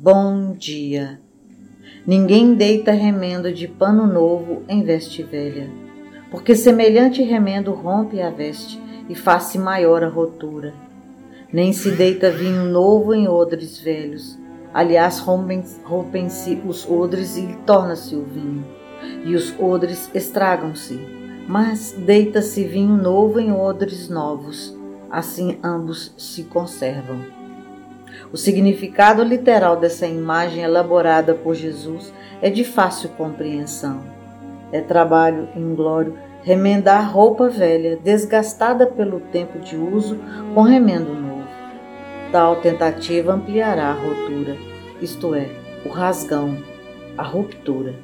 Bom dia. Ninguém deita remendo de pano novo em veste velha, porque semelhante remendo rompe a veste e faz-se maior a rotura. Nem se deita vinho novo em odres velhos, aliás, rompem-se os odres e torna-se o vinho, e os odres estragam-se, mas deita-se vinho novo em odres novos, assim ambos se conservam. O significado literal dessa imagem elaborada por Jesus é de fácil compreensão. É trabalho inglório remendar roupa velha, desgastada pelo tempo de uso, com remendo novo. Tal tentativa ampliará a rotura, isto é, o rasgão, a ruptura.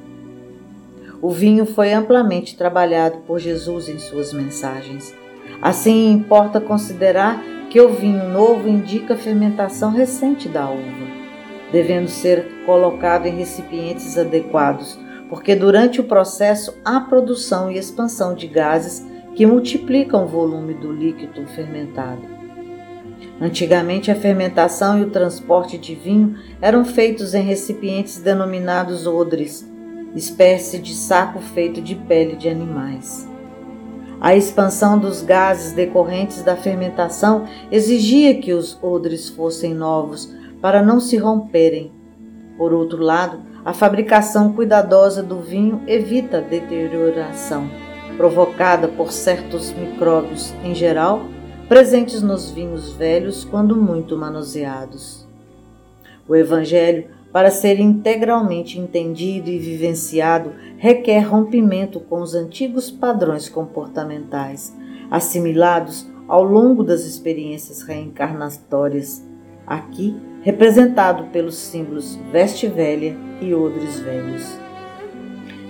O vinho foi amplamente trabalhado por Jesus em suas mensagens. Assim, importa considerar que o vinho novo indica a fermentação recente da uva, devendo ser colocado em recipientes adequados, porque durante o processo há produção e expansão de gases que multiplicam o volume do líquido fermentado. Antigamente, a fermentação e o transporte de vinho eram feitos em recipientes denominados odres, espécie de saco feito de pele de animais. A expansão dos gases decorrentes da fermentação exigia que os odres fossem novos para não se romperem. Por outro lado, a fabricação cuidadosa do vinho evita a deterioração provocada por certos micróbios em geral presentes nos vinhos velhos quando muito manuseados. O Evangelho para ser integralmente entendido e vivenciado, requer rompimento com os antigos padrões comportamentais, assimilados ao longo das experiências reencarnatórias, aqui representado pelos símbolos veste velha e odres velhos.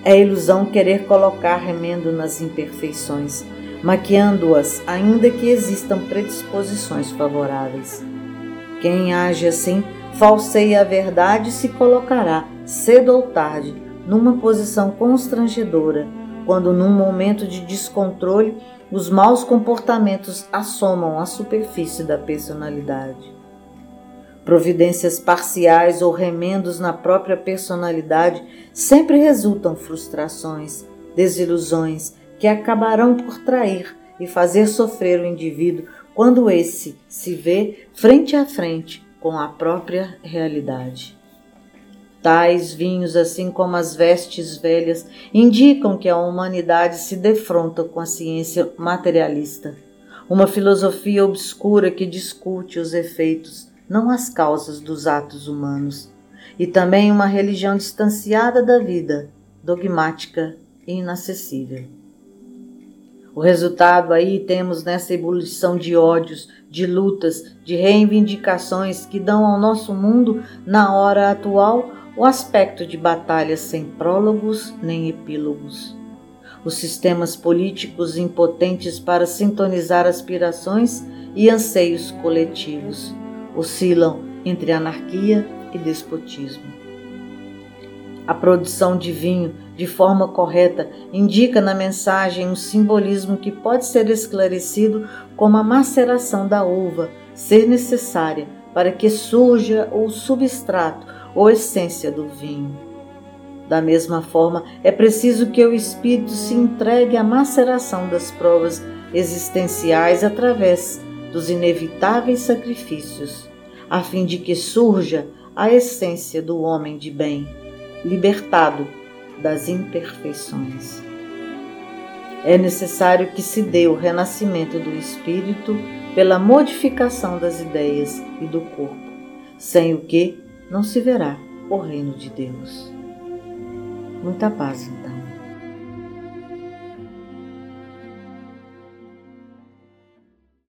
É ilusão querer colocar remendo nas imperfeições, maquiando-as, ainda que existam predisposições favoráveis. Quem age assim falseia a verdade e se colocará, cedo ou tarde, numa posição constrangedora, quando, num momento de descontrole, os maus comportamentos assomam a superfície da personalidade. Providências parciais ou remendos na própria personalidade sempre resultam frustrações, desilusões que acabarão por trair e fazer sofrer o indivíduo quando esse se vê frente a frente com a própria realidade. Tais vinhos, assim como as vestes velhas, indicam que a humanidade se defronta com a ciência materialista, uma filosofia obscura que discute os efeitos, não as causas dos atos humanos, e também uma religião distanciada da vida, dogmática e inacessível. O resultado aí temos nessa ebulição de ódios, de lutas, de reivindicações que dão ao nosso mundo, na hora atual, o aspecto de batalhas sem prólogos nem epílogos. Os sistemas políticos impotentes para sintonizar aspirações e anseios coletivos oscilam entre anarquia e despotismo. A produção de vinho de forma correta indica na mensagem um simbolismo que pode ser esclarecido como a maceração da uva ser necessária para que surja o substrato ou essência do vinho. Da mesma forma, é preciso que o espírito se entregue à maceração das provas existenciais através dos inevitáveis sacrifícios, a fim de que surja a essência do homem de bem libertado das imperfeições. É necessário que se dê o renascimento do espírito pela modificação das ideias e do corpo, sem o que não se verá o reino de Deus. Muita paz, então.